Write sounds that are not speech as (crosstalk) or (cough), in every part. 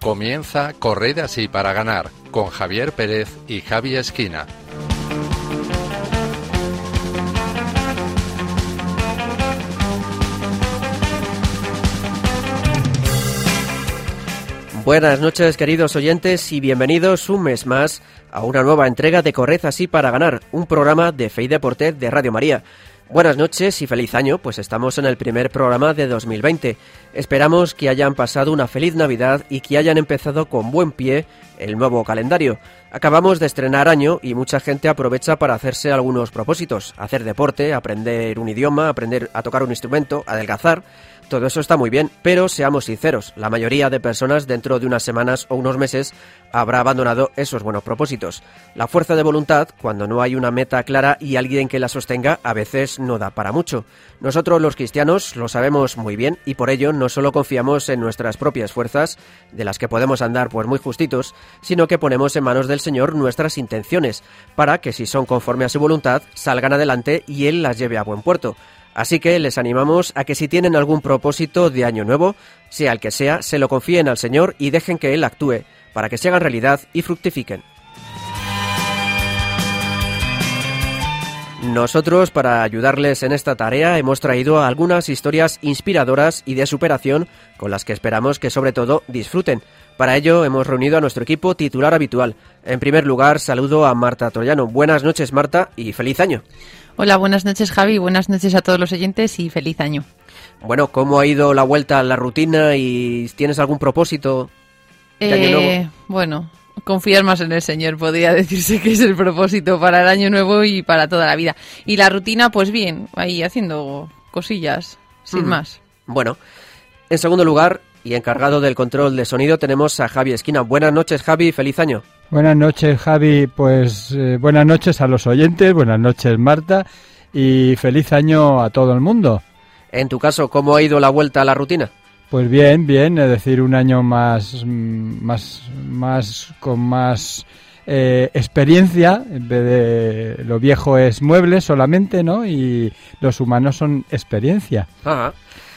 Comienza Corred así para ganar con Javier Pérez y Javi Esquina. Buenas noches queridos oyentes y bienvenidos un mes más a una nueva entrega de Corred así para ganar, un programa de Fe Deporte de Radio María. Buenas noches y feliz año, pues estamos en el primer programa de 2020. Esperamos que hayan pasado una feliz Navidad y que hayan empezado con buen pie el nuevo calendario. Acabamos de estrenar año y mucha gente aprovecha para hacerse algunos propósitos, hacer deporte, aprender un idioma, aprender a tocar un instrumento, adelgazar. Todo eso está muy bien, pero seamos sinceros, la mayoría de personas dentro de unas semanas o unos meses habrá abandonado esos buenos propósitos. La fuerza de voluntad, cuando no hay una meta clara y alguien que la sostenga, a veces no da para mucho. Nosotros los cristianos lo sabemos muy bien y por ello no solo confiamos en nuestras propias fuerzas, de las que podemos andar pues muy justitos, sino que ponemos en manos del Señor nuestras intenciones, para que si son conforme a su voluntad, salgan adelante y Él las lleve a buen puerto. Así que les animamos a que si tienen algún propósito de año nuevo, sea el que sea, se lo confíen al Señor y dejen que Él actúe, para que se hagan realidad y fructifiquen. Nosotros, para ayudarles en esta tarea, hemos traído algunas historias inspiradoras y de superación con las que esperamos que sobre todo disfruten. Para ello hemos reunido a nuestro equipo titular habitual. En primer lugar, saludo a Marta Troyano. Buenas noches, Marta, y feliz año. Hola, buenas noches Javi, buenas noches a todos los oyentes y feliz año. Bueno, ¿cómo ha ido la vuelta a la rutina y tienes algún propósito? Eh, bueno, confiar más en el Señor, podría decirse que es el propósito para el año nuevo y para toda la vida. Y la rutina, pues bien, ahí haciendo cosillas, sin más. Bueno, en segundo lugar, y encargado del control de sonido, tenemos a Javi Esquina. Buenas noches, Javi, feliz año. Buenas noches, Javi. Pues eh, buenas noches a los oyentes, buenas noches, Marta, y feliz año a todo el mundo. En tu caso, ¿cómo ha ido la vuelta a la rutina? Pues bien, bien, es decir, un año más, más, más con más eh, experiencia, en vez de lo viejo es mueble solamente, ¿no? Y los humanos son experiencia. Ajá.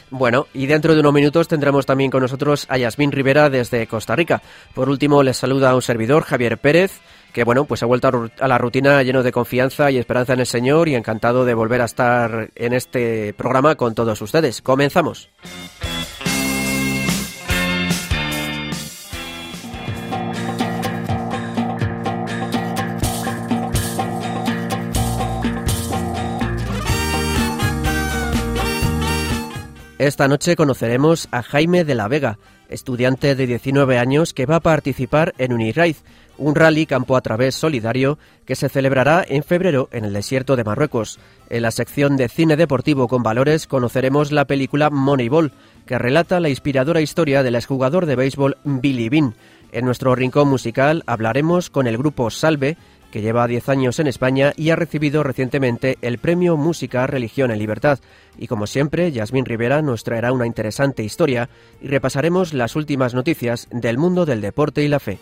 Bueno, y dentro de unos minutos tendremos también con nosotros a Yasmín Rivera desde Costa Rica. Por último, les saluda un servidor, Javier Pérez, que bueno, pues ha vuelto a la rutina lleno de confianza y esperanza en el Señor y encantado de volver a estar en este programa con todos ustedes. Comenzamos. Esta noche conoceremos a Jaime de la Vega, estudiante de 19 años que va a participar en Uniraiz, un rally campo a través solidario que se celebrará en febrero en el desierto de Marruecos. En la sección de cine deportivo con valores conoceremos la película Moneyball, que relata la inspiradora historia del exjugador de béisbol Billy Bean. En nuestro rincón musical hablaremos con el grupo Salve, que lleva 10 años en España y ha recibido recientemente el premio Música, Religión en Libertad. Y como siempre, Yasmín Rivera nos traerá una interesante historia y repasaremos las últimas noticias del mundo del deporte y la fe.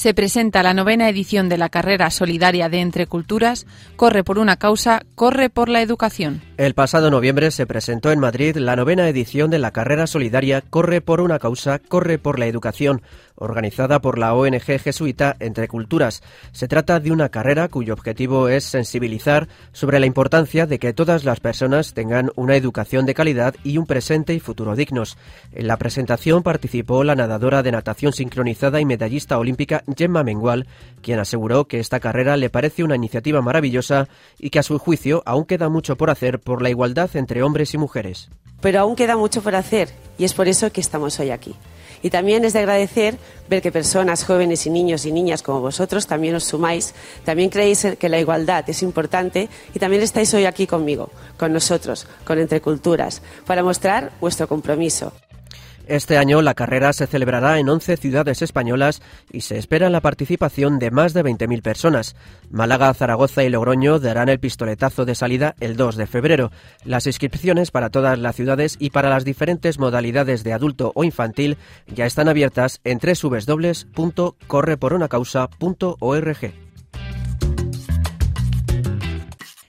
Se presenta la novena edición de la carrera solidaria de Entre Culturas, Corre por una causa, Corre por la educación. El pasado noviembre se presentó en Madrid la novena edición de la carrera solidaria Corre por una causa, Corre por la educación, organizada por la ONG jesuita Entre Culturas. Se trata de una carrera cuyo objetivo es sensibilizar sobre la importancia de que todas las personas tengan una educación de calidad y un presente y futuro dignos. En la presentación participó la nadadora de natación sincronizada y medallista olímpica Gemma Mengual, quien aseguró que esta carrera le parece una iniciativa maravillosa y que a su juicio aún queda mucho por hacer por la igualdad entre hombres y mujeres. Pero aún queda mucho por hacer y es por eso que estamos hoy aquí. Y también es de agradecer ver que personas jóvenes y niños y niñas como vosotros también os sumáis, también creéis que la igualdad es importante y también estáis hoy aquí conmigo, con nosotros, con Entre Culturas, para mostrar vuestro compromiso. Este año la carrera se celebrará en 11 ciudades españolas y se espera la participación de más de 20.000 personas. Málaga, Zaragoza y Logroño darán el pistoletazo de salida el 2 de febrero. Las inscripciones para todas las ciudades y para las diferentes modalidades de adulto o infantil ya están abiertas en www.correporonacausa.org.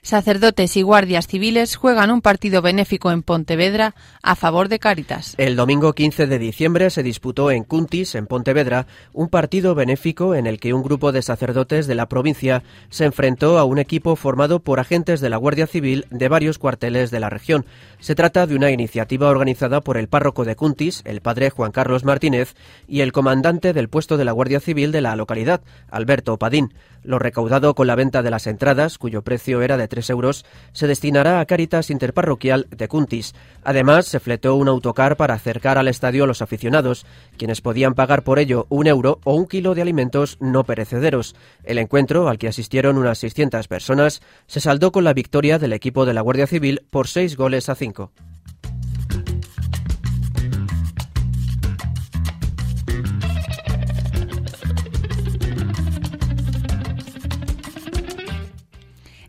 Sacerdotes y guardias civiles juegan un partido benéfico en Pontevedra a favor de Cáritas. El domingo 15 de diciembre se disputó en Cuntis, en Pontevedra, un partido benéfico en el que un grupo de sacerdotes de la provincia se enfrentó a un equipo formado por agentes de la Guardia Civil de varios cuarteles de la región. Se trata de una iniciativa organizada por el párroco de Cuntis, el padre Juan Carlos Martínez, y el comandante del puesto de la Guardia Civil de la localidad, Alberto Padín. Lo recaudado con la venta de las entradas, cuyo precio era de 3 euros, se destinará a Cáritas Interparroquial de Cuntis. Además, se fletó un autocar para acercar al estadio a los aficionados, quienes podían pagar por ello un euro o un kilo de alimentos no perecederos. El encuentro, al que asistieron unas 600 personas, se saldó con la victoria del equipo de la Guardia Civil por 6 goles a 5.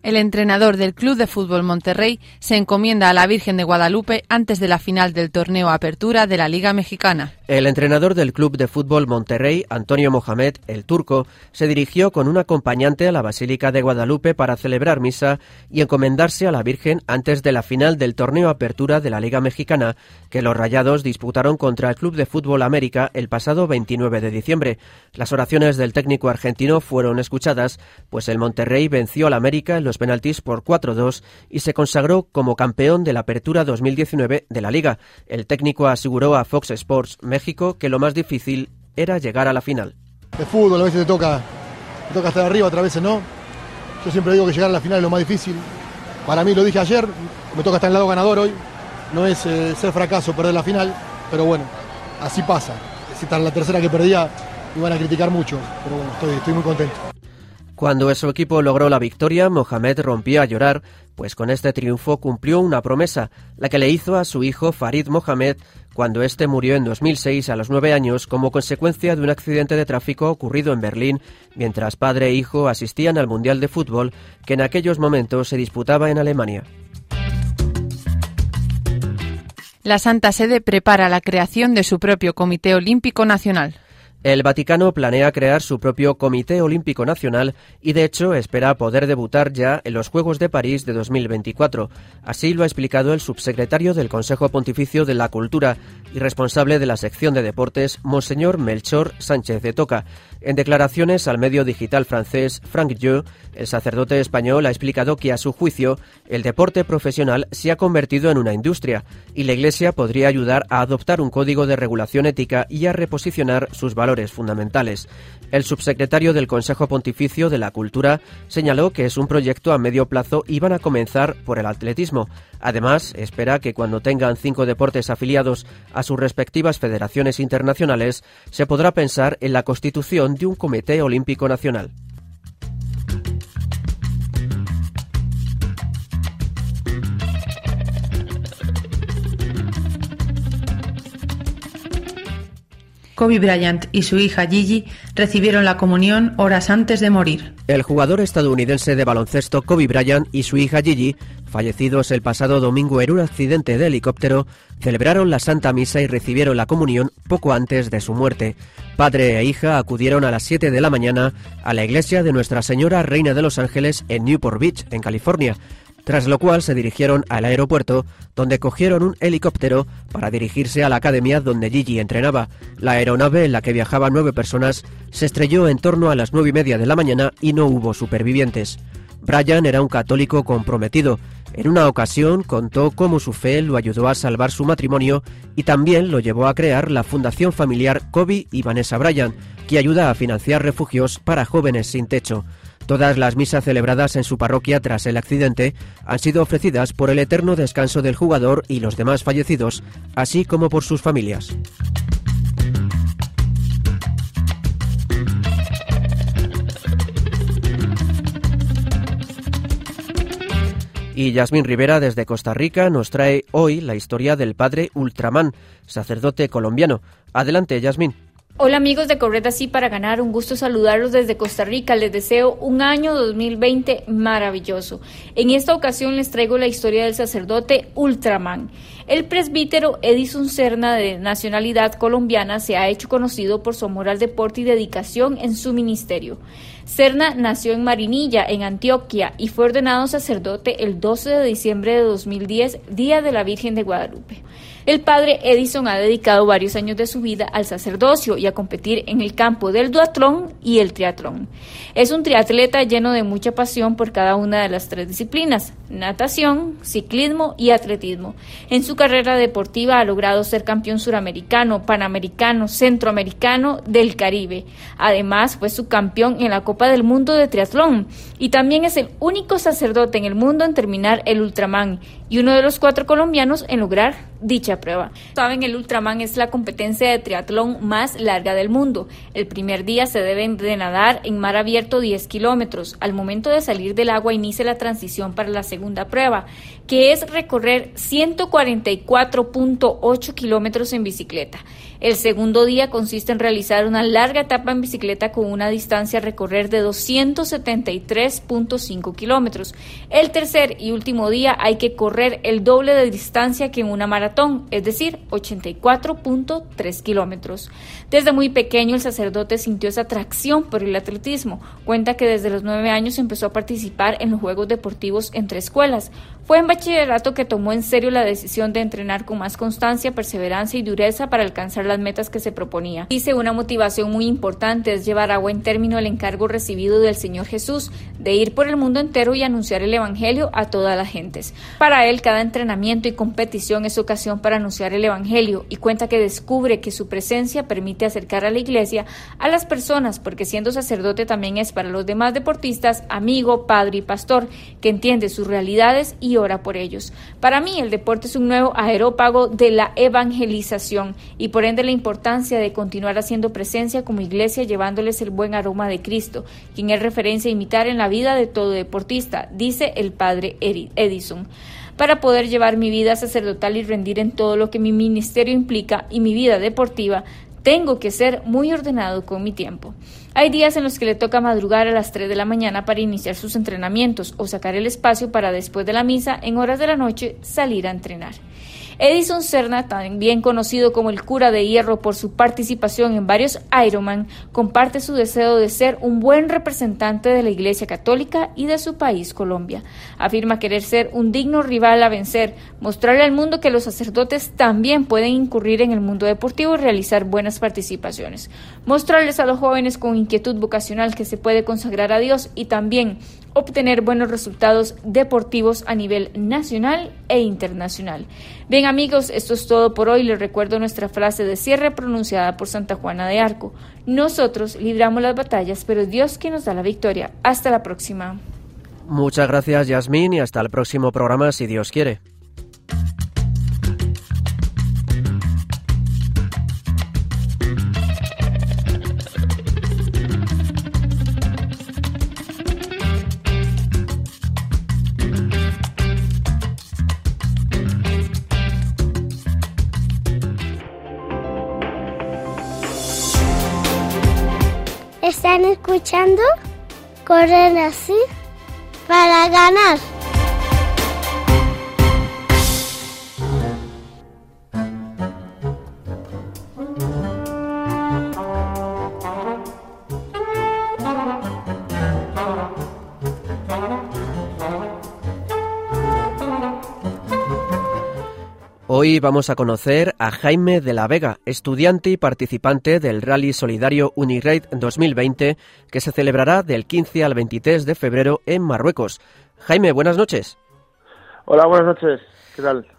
El entrenador del Club de Fútbol Monterrey se encomienda a la Virgen de Guadalupe antes de la final del torneo Apertura de la Liga Mexicana. El entrenador del Club de Fútbol Monterrey, Antonio Mohamed, el turco, se dirigió con un acompañante a la Basílica de Guadalupe para celebrar misa y encomendarse a la Virgen antes de la final del torneo Apertura de la Liga Mexicana, que los Rayados disputaron contra el Club de Fútbol América el pasado 29 de diciembre. Las oraciones del técnico argentino fueron escuchadas, pues el Monterrey venció al América en los penaltis por 4-2 y se consagró como campeón de la Apertura 2019 de la Liga. El técnico aseguró a Fox Sports México que lo más difícil era llegar a la final. El fútbol a veces te toca, te toca estar arriba, otras veces no. Yo siempre digo que llegar a la final es lo más difícil. Para mí, lo dije ayer, me toca estar en el lado ganador hoy. No es eh, ser fracaso perder la final, pero bueno, así pasa. Si está en la tercera que perdía, iban a criticar mucho, pero bueno, estoy muy contento. Cuando su equipo logró la victoria, Mohamed rompió a llorar, pues con este triunfo cumplió una promesa, la que le hizo a su hijo Farid Mohamed cuando éste murió en 2006 a los nueve años como consecuencia de un accidente de tráfico ocurrido en Berlín, mientras padre e hijo asistían al Mundial de Fútbol que en aquellos momentos se disputaba en Alemania. La Santa Sede prepara la creación de su propio Comité Olímpico Nacional. El Vaticano planea crear su propio Comité Olímpico Nacional y de hecho espera poder debutar ya en los Juegos de París de 2024. Así lo ha explicado el subsecretario del Consejo Pontificio de la Cultura y responsable de la sección de deportes, Monseñor Melchor Sánchez de Toca. En declaraciones al medio digital francés Frank Dieu, el sacerdote español ha explicado que a su juicio el deporte profesional se ha convertido en una industria y la Iglesia podría ayudar a adoptar un código de regulación ética y a reposicionar sus valores fundamentales. El subsecretario del Consejo Pontificio de la Cultura señaló que es un proyecto a medio plazo y van a comenzar por el atletismo. Además, espera que cuando tengan cinco deportes afiliados a sus respectivas federaciones internacionales, se podrá pensar en la constitución de un Comité Olímpico Nacional. Kobe Bryant y su hija Gigi recibieron la comunión horas antes de morir. El jugador estadounidense de baloncesto Kobe Bryant y su hija Gigi, fallecidos el pasado domingo en un accidente de helicóptero, celebraron la Santa Misa y recibieron la comunión poco antes de su muerte. Padre e hija acudieron a las 7 de la mañana a la iglesia de Nuestra Señora Reina de los Ángeles en Newport Beach, en California, tras lo cual se dirigieron al aeropuerto, donde cogieron un helicóptero para dirigirse a la academia donde Gigi entrenaba. La aeronave en la que viajaban nueve personas se estrelló en torno a las nueve y media de la mañana y no hubo supervivientes. Brian era un católico comprometido. En una ocasión contó cómo su fe lo ayudó a salvar su matrimonio y también lo llevó a crear la fundación familiar Kobe y Vanessa Bryan, que ayuda a financiar refugios para jóvenes sin techo. Todas las misas celebradas en su parroquia tras el accidente han sido ofrecidas por el eterno descanso del jugador y los demás fallecidos, así como por sus familias. Y Yasmín Rivera desde Costa Rica nos trae hoy la historia del padre Ultraman, sacerdote colombiano. Adelante, Yasmín. Hola amigos de Correta Sí para ganar, un gusto saludarlos desde Costa Rica. Les deseo un año 2020 maravilloso. En esta ocasión les traigo la historia del sacerdote Ultraman. El presbítero Edison Serna, de nacionalidad colombiana, se ha hecho conocido por su amor al deporte y dedicación en su ministerio. Serna nació en Marinilla, en Antioquia, y fue ordenado sacerdote el 12 de diciembre de 2010, Día de la Virgen de Guadalupe. El padre Edison ha dedicado varios años de su vida al sacerdocio y a competir en el campo del duatlón y el triatlón. Es un triatleta lleno de mucha pasión por cada una de las tres disciplinas, natación, ciclismo y atletismo. En su carrera deportiva ha logrado ser campeón suramericano, panamericano, centroamericano del Caribe. Además, fue subcampeón en la Copa del Mundo de Triatlón y también es el único sacerdote en el mundo en terminar el Ultraman y uno de los cuatro colombianos en lograr dicha prueba. Saben, el Ultraman es la competencia de triatlón más larga del mundo. El primer día se deben de nadar en mar abierto 10 kilómetros. Al momento de salir del agua inicia la transición para la segunda prueba, que es recorrer 144.8 kilómetros en bicicleta. El segundo día consiste en realizar una larga etapa en bicicleta con una distancia a recorrer de 273.5 kilómetros. El tercer y último día hay que correr el doble de distancia que en una maratón, es decir, 84.3 kilómetros. Desde muy pequeño el sacerdote sintió esa atracción por el atletismo. Cuenta que desde los nueve años empezó a participar en los Juegos Deportivos entre escuelas. Fue en bachillerato que tomó en serio la decisión de entrenar con más constancia, perseverancia y dureza para alcanzar las metas que se proponía. Dice una motivación muy importante es llevar a buen término el encargo recibido del Señor Jesús de ir por el mundo entero y anunciar el Evangelio a todas las gentes. Para él, cada entrenamiento y competición es ocasión para anunciar el Evangelio y cuenta que descubre que su presencia permite acercar a la iglesia a las personas porque siendo sacerdote también es para los demás deportistas amigo, padre y pastor que entiende sus realidades y ora por ellos. Para mí el deporte es un nuevo aerópago de la evangelización y por ende la importancia de continuar haciendo presencia como iglesia llevándoles el buen aroma de Cristo, quien es referencia a imitar en la vida de todo deportista, dice el padre Edison para poder llevar mi vida sacerdotal y rendir en todo lo que mi ministerio implica y mi vida deportiva, tengo que ser muy ordenado con mi tiempo. Hay días en los que le toca madrugar a las 3 de la mañana para iniciar sus entrenamientos o sacar el espacio para después de la misa, en horas de la noche, salir a entrenar. Edison Serna, también conocido como el cura de hierro por su participación en varios Ironman, comparte su deseo de ser un buen representante de la Iglesia Católica y de su país, Colombia. Afirma querer ser un digno rival a vencer, mostrarle al mundo que los sacerdotes también pueden incurrir en el mundo deportivo y realizar buenas participaciones. Mostrarles a los jóvenes con inquietud vocacional que se puede consagrar a Dios y también obtener buenos resultados deportivos a nivel nacional e internacional. Bien amigos, esto es todo por hoy. Les recuerdo nuestra frase de cierre pronunciada por Santa Juana de Arco. Nosotros libramos las batallas, pero es Dios quien nos da la victoria. Hasta la próxima. Muchas gracias Yasmín y hasta el próximo programa si Dios quiere. Escuchando Correr así para ganar. Hoy vamos a conocer a Jaime de la Vega, estudiante y participante del Rally Solidario Uniraid 2020, que se celebrará del 15 al 23 de febrero en Marruecos. Jaime, buenas noches. Hola, buenas noches.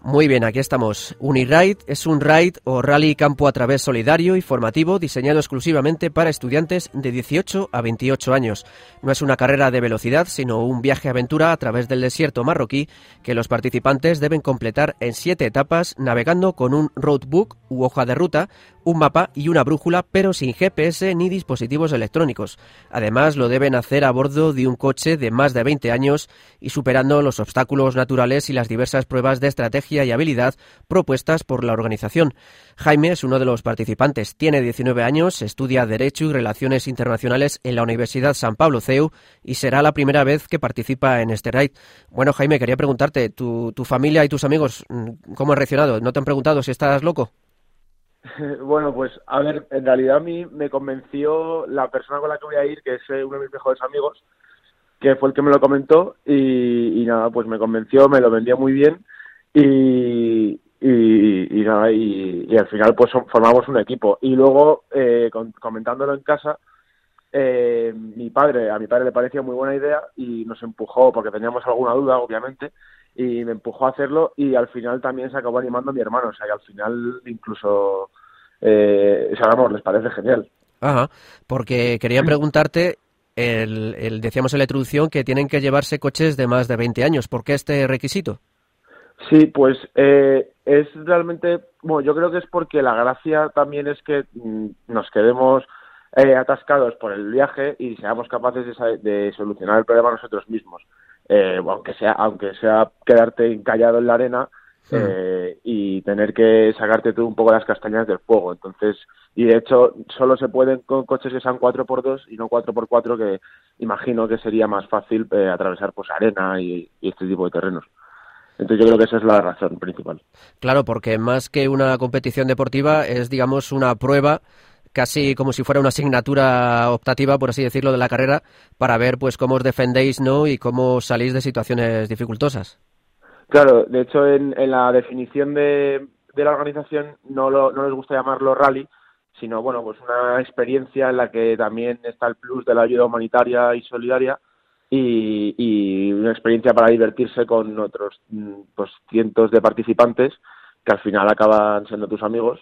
Muy bien, aquí estamos. Uniride es un ride o rally campo a través solidario y formativo diseñado exclusivamente para estudiantes de 18 a 28 años. No es una carrera de velocidad, sino un viaje aventura a través del desierto marroquí que los participantes deben completar en siete etapas navegando con un roadbook u hoja de ruta un mapa y una brújula, pero sin GPS ni dispositivos electrónicos. Además, lo deben hacer a bordo de un coche de más de 20 años y superando los obstáculos naturales y las diversas pruebas de estrategia y habilidad propuestas por la organización. Jaime es uno de los participantes. Tiene 19 años, estudia Derecho y Relaciones Internacionales en la Universidad San Pablo CEU y será la primera vez que participa en este raid. Bueno, Jaime, quería preguntarte, ¿tu, tu familia y tus amigos mm, cómo han reaccionado? ¿No te han preguntado si estás loco? (laughs) Bueno, pues a ver, en realidad a mí me convenció la persona con la que voy a ir, que es eh, uno de mis mejores amigos, que fue el que me lo comentó y, nada, pues me convenció, me lo vendía muy bien y, y, nada, y, al final pues formamos un equipo. Y luego, eh, comentándolo en casa, eh, mi padre, a mi padre le parecía muy buena idea y nos empujó, porque teníamos alguna duda, obviamente, y me empujó a hacerlo y al final también se acabó animando a mi hermano, o sea, que al final incluso, eh, o les parece genial. Ajá, porque quería preguntarte, el, decíamos en la introducción que tienen que llevarse coches de más de 20 años, ¿por qué este requisito? Sí, pues eh, es realmente, bueno, yo creo que es porque la gracia también es que mm, nos quedemos eh, atascados por el viaje y seamos capaces de, de solucionar el problema nosotros mismos eh, aunque sea aunque sea quedarte encallado en la arena eh, y tener que sacarte tú un poco las castañas del fuego. Entonces, y de hecho, solo se pueden con coches que sean 4x2 y no 4x4, que imagino que sería más fácil eh, atravesar pues arena y, y, este tipo de terrenos. Entonces yo creo que esa es la razón principal. Claro, porque más que una competición deportiva es, digamos, una prueba casi como si fuera una asignatura optativa, por así decirlo, de la carrera, para ver pues cómo os defendéis ¿no? y cómo salís de situaciones dificultosas. Claro, de hecho en, la definición de, la organización no, lo, no les gusta llamarlo rally, sino bueno, pues una experiencia en la que también está el plus de la ayuda humanitaria y solidaria y, y una experiencia para divertirse con otros mm, pues cientos de participantes que al final acaban siendo tus amigos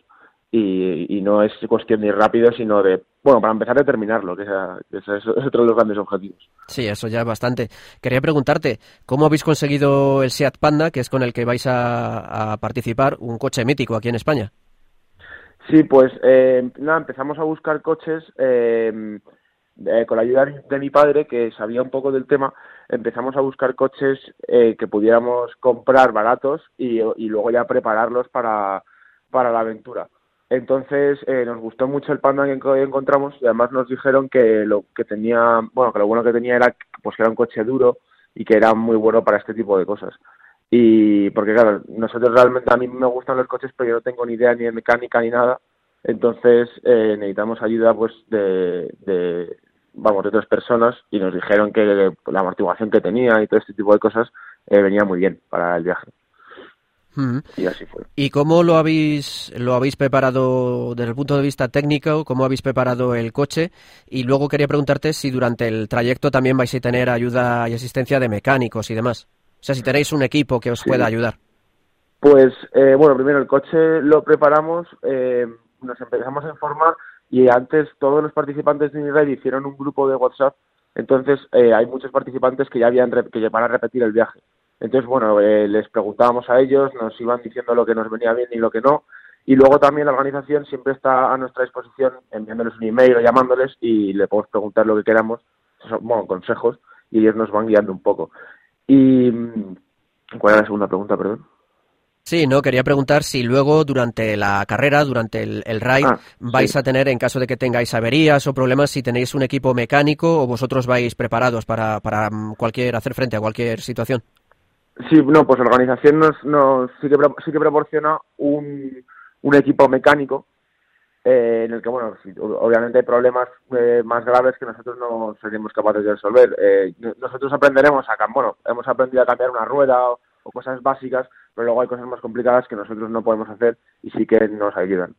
y, no es cuestión de ir rápido, sino de, bueno, para empezar a terminarlo, que, ese (laughs) es otro de los grandes objetivos. Sí, eso ya es bastante. Quería preguntarte, ¿cómo habéis conseguido el Seat Panda, que es con el que vais a, participar, un coche mítico aquí en España? Sí, pues eh, nada, empezamos a buscar coches eh, eh, con la ayuda de mi padre, que sabía un poco del tema, empezamos a buscar coches que pudiéramos comprar baratos y, y luego ya prepararlos para, para la aventura. Entonces eh, nos gustó mucho el panda que encontramos y además nos dijeron que lo que tenía, bueno, que lo bueno que tenía era pues que era un coche duro y que era muy bueno para este tipo de cosas. Y porque claro, nosotros realmente a mí me gustan los coches, pero yo no tengo ni idea ni de mecánica ni nada. Entonces eh, necesitamos ayuda pues de, de vamos de otras personas y nos dijeron que la amortiguación que tenía y todo este tipo de cosas eh, venía muy bien para el viaje. Y así fue. ¿Y cómo lo habéis, lo habéis preparado desde el punto de vista técnico? ¿Cómo habéis preparado el coche? Y luego quería preguntarte si durante el trayecto también vais a tener ayuda y asistencia de mecánicos y demás. O sea, si tenéis un equipo que os pueda ayudar. Pues, eh, bueno, primero el coche lo preparamos, eh, nos empezamos a informar y antes todos los participantes de Uniride hicieron un grupo de WhatsApp. Entonces, eh, hay muchos participantes que ya habían que van a repetir el viaje. Entonces, bueno, eh, les preguntábamos a ellos, nos iban diciendo lo que nos venía bien y lo que no. Y luego también la organización siempre está a nuestra disposición enviándoles un email o llamándoles y le podemos preguntar lo que queramos, bueno, consejos, y ellos nos van guiando un poco. Y, ¿cuál era la segunda pregunta, perdón? Sí, no, quería preguntar si luego durante la carrera, durante el, el ride, ah, vais a tener, en caso de que tengáis averías o problemas, si tenéis un equipo mecánico o vosotros vais preparados para, para mm, cualquier, hacer frente a cualquier situación. Sí, no, pues la organización nos, nos sí, que, sí que proporciona un, un equipo mecánico eh, en el que, bueno, obviamente hay problemas eh, más graves que nosotros no seríamos capaces de resolver. Eh, nosotros aprenderemos a, bueno, hemos aprendido a cambiar una rueda o, cosas básicas, pero luego hay cosas más complicadas que nosotros no podemos hacer y sí que nos ayudan.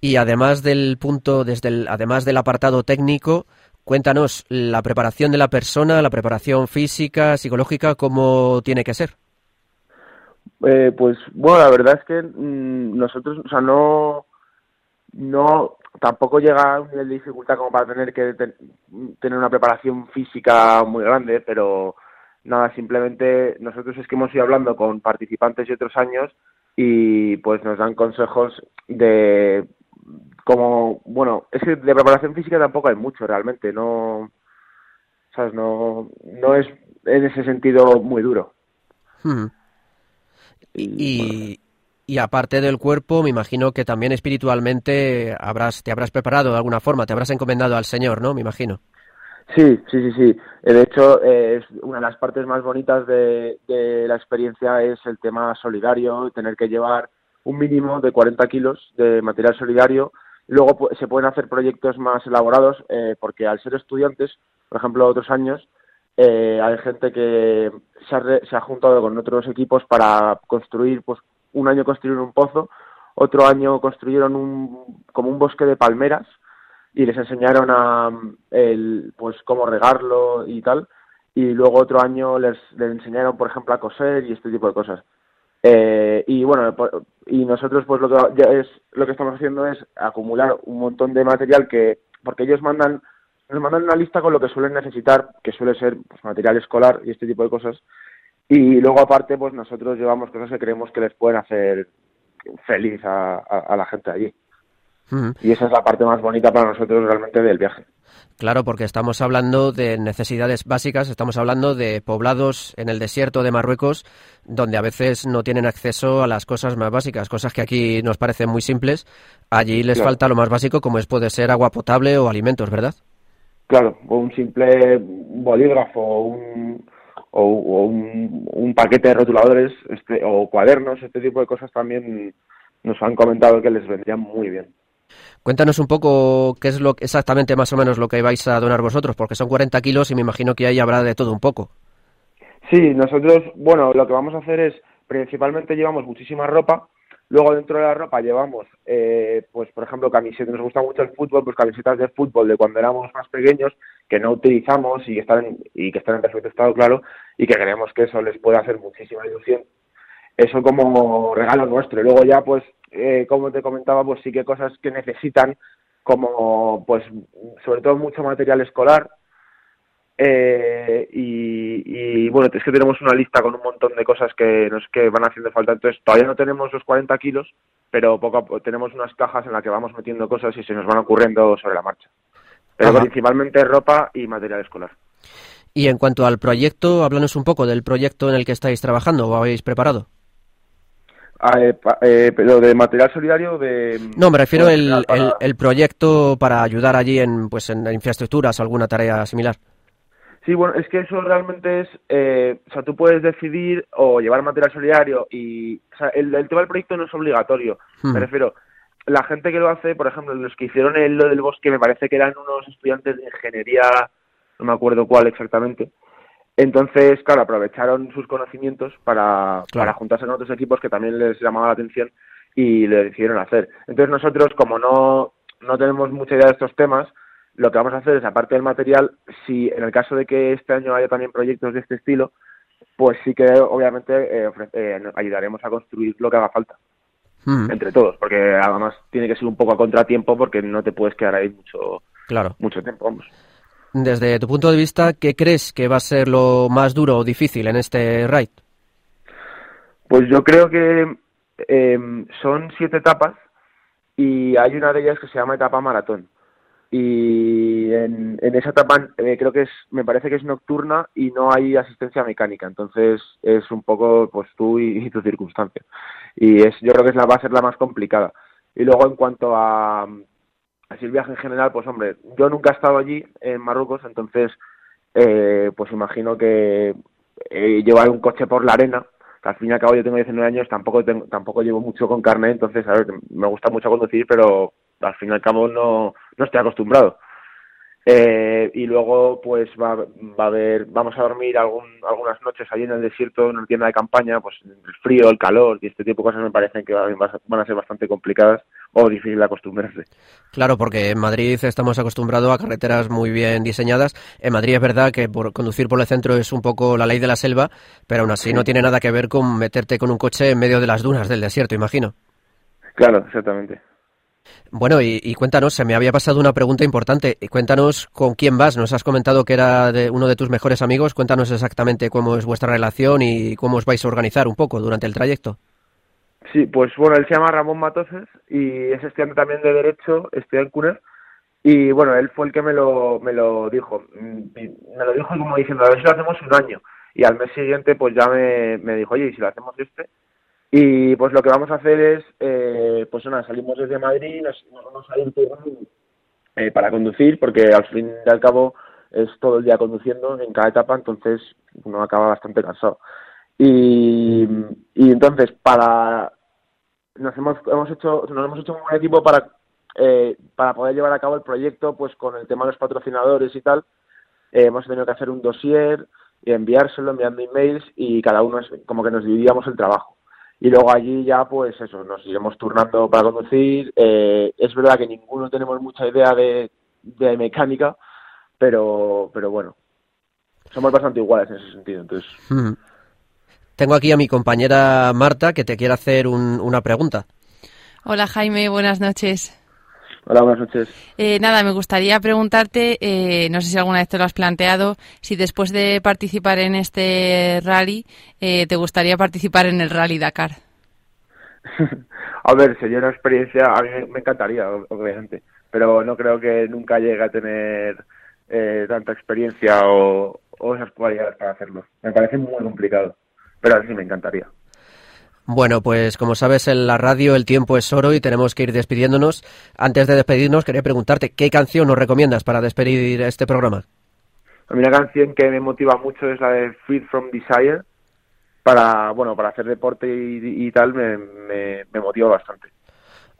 Y además del punto, desde el, además del apartado técnico, Cuéntanos la preparación de la persona, la preparación física, psicológica, cómo tiene que ser. Eh, pues bueno, la verdad es que mm, nosotros, o sea, no, no, tampoco llega a un nivel de dificultad como para tener que tener una preparación física muy grande, pero nada, simplemente nosotros es que hemos ido hablando con participantes de otros años y pues nos dan consejos de como, bueno, es que de preparación física tampoco hay mucho realmente, no, ¿sabes? No, no es en ese sentido muy duro. Hmm. Y, y, aparte del cuerpo, me imagino que también espiritualmente habrás, te habrás preparado de alguna forma, te habrás encomendado al Señor, ¿no? Me imagino. Sí, sí, sí, sí. De hecho, es una de las partes más bonitas de, de la experiencia es el tema solidario, tener que llevar un mínimo de 40 kilos de material solidario. Luego se pueden hacer proyectos más elaborados eh, porque al ser estudiantes, por ejemplo, otros años, eh, hay gente que se ha, se ha, juntado con otros equipos para construir, pues un año construyeron un pozo, otro año construyeron un, como un bosque de palmeras y les enseñaron a el, pues cómo regarlo y tal, y luego otro año les, les enseñaron, por ejemplo, a coser y este tipo de cosas. Eh, y bueno, y nosotros pues lo que ya es lo que estamos haciendo es acumular un montón de material que porque ellos mandan nos mandan una lista con lo que suelen necesitar, que suele ser pues, material escolar y este tipo de cosas. Y luego aparte pues nosotros llevamos cosas que creemos que les pueden hacer feliz a, a, la gente allí. Y esa es la parte más bonita para nosotros realmente del viaje. Claro, porque estamos hablando de necesidades básicas, estamos hablando de poblados en el desierto de Marruecos donde a veces no tienen acceso a las cosas más básicas, cosas que aquí nos parecen muy simples. Allí les falta lo más básico como es puede ser agua potable o alimentos, ¿verdad? Claro, o un simple bolígrafo un, o, un, un, paquete de rotuladores este, o cuadernos, este tipo de cosas también nos han comentado que les vendrían muy bien. Cuéntanos un poco qué es lo exactamente más o menos lo que vais a donar vosotros, porque son 40 kilos y me imagino que ahí habrá de todo un poco. Sí, nosotros, bueno, lo que vamos a hacer es, principalmente llevamos muchísima ropa, luego dentro de la ropa llevamos, eh, pues por ejemplo, camisetas, nos gusta mucho el fútbol, pues camisetas de fútbol de cuando éramos más pequeños, que no utilizamos y que están en, y que están en perfecto estado, claro, y que creemos que eso les puede hacer muchísima ilusión. Eso como regalo nuestro. Y luego ya, pues, eh, como te comentaba, pues sí que cosas que necesitan, como pues sobre todo mucho material escolar. Eh, y, bueno, es que tenemos una lista con un montón de cosas que nos que van haciendo falta. Entonces todavía no tenemos los 40 kilos, pero poco a poco tenemos unas cajas en las que vamos metiendo cosas y se nos van ocurriendo sobre la marcha. Pero principalmente ropa y material escolar. Y en cuanto al proyecto, háblanos un poco del proyecto en el que estáis trabajando o habéis preparado. Ah, eh, eh, pero de material solidario de no me refiero el, el, proyecto para ayudar allí en pues en infraestructuras o alguna tarea similar. Sí bueno es que eso realmente es eh, o sea tú puedes decidir o llevar material solidario y o sea, el, tema del proyecto no es obligatorio me hmm. refiero. La gente que lo hace por ejemplo los que hicieron el, lo del bosque me parece que eran unos estudiantes de ingeniería no me acuerdo cuál exactamente entonces, claro, aprovecharon sus conocimientos para, para juntarse con otros equipos que también les llamaba la atención y le decidieron hacer. Entonces nosotros, como no, no tenemos mucha idea de estos temas, lo que vamos a hacer es, aparte del material, si en el caso de que este año haya también proyectos de este estilo, pues sí que obviamente eh, eh, ayudaremos a construir lo que haga falta. Hmm. Entre todos, porque además tiene que ser un poco a contratiempo porque no te puedes quedar ahí mucho, claro. mucho tiempo, vamos. Desde tu punto de vista, ¿qué crees que va a ser lo más duro o difícil en este raid? Pues yo creo que em, son siete etapas y hay una de ellas que se llama etapa maratón. Y en, esa etapa eh, creo que es, me parece que es nocturna y no hay asistencia mecánica, entonces es un poco pues tú y, y tu circunstancia. Y es, yo creo que es la, va a ser la más complicada. Y luego en cuanto a, Así el viaje en general, pues hombre, yo nunca he estado allí en Marruecos, entonces eh, pues imagino que eh, llevar un coche por la arena, que al fin y al cabo yo tengo 19 años, tampoco tampoco llevo mucho con carne, entonces a ver, me gusta mucho conducir, pero al fin y al cabo no, no estoy acostumbrado. Eh, y luego pues va, va a haber, vamos a dormir algún, algunas noches allí en el desierto, en una tienda de campaña, pues el frío, el calor y este tipo de cosas me parecen que van a ser bastante complicadas o difícil de acostumbrarse. Claro, porque en Madrid estamos acostumbrados a carreteras muy bien diseñadas. En Madrid es verdad que por conducir por el centro es un poco la ley de la selva, pero aún así no tiene nada que ver con meterte con un coche en medio de las dunas del desierto, imagino. Claro, exactamente. Bueno, y, cuéntanos, se me había pasado una pregunta importante. Cuéntanos con quién vas. Nos has comentado que era de uno de tus mejores amigos. Cuéntanos exactamente cómo es vuestra relación y cómo os vais a organizar un poco durante el trayecto. Sí, pues bueno, él se llama Ramón Matoses y es estudiante también de Derecho, estudia en CUNER. Y bueno, él fue el que me lo, me lo dijo. Mm, me lo dijo como diciendo, a ver si lo hacemos un año. Y al mes siguiente pues ya me, me dijo, oye, ¿y si lo hacemos este? Y pues lo que vamos a hacer es, eh, pues nada, salimos desde Madrid, nos, nos vamos a ir eh, para conducir, porque al fin y al cabo es todo el día conduciendo en cada etapa, entonces uno acaba bastante cansado. Y, y entonces, para nos hemos, hemos hecho nos hemos hecho un buen equipo para eh, para poder llevar a cabo el proyecto pues con el tema de los patrocinadores y tal. Eh, hemos tenido que hacer un dossier y enviárselo enviando emails y cada uno es, como que nos dividíamos el trabajo. Y luego allí ya pues eso nos iremos turnando para conducir. Eh, es verdad que ninguno tenemos mucha idea de, de mecánica pero pero bueno somos bastante iguales en ese sentido entonces tengo aquí a mi compañera Marta que te quiere hacer un, una pregunta. Hola Jaime, buenas noches. Hola, buenas noches. Eh, nada, me gustaría preguntarte, eh, no sé si alguna vez te lo has planteado, si después de participar en este rally, eh, te gustaría participar en el Rally Dakar. (laughs) a ver, sería una experiencia, a mí me encantaría, obviamente, pero no creo que nunca llegue a tener eh, tanta experiencia o, o esas cualidades para hacerlo. Me parece muy complicado pero sí me encantaría. Bueno, pues como sabes en la radio el tiempo es oro y tenemos que ir despidiéndonos. Antes de despedirnos quería preguntarte, ¿qué canción nos recomiendas para despedir este programa? A mí una canción que me motiva mucho es la de Freed from Desire. Para, bueno, para hacer deporte y, tal me, me, motiva bastante.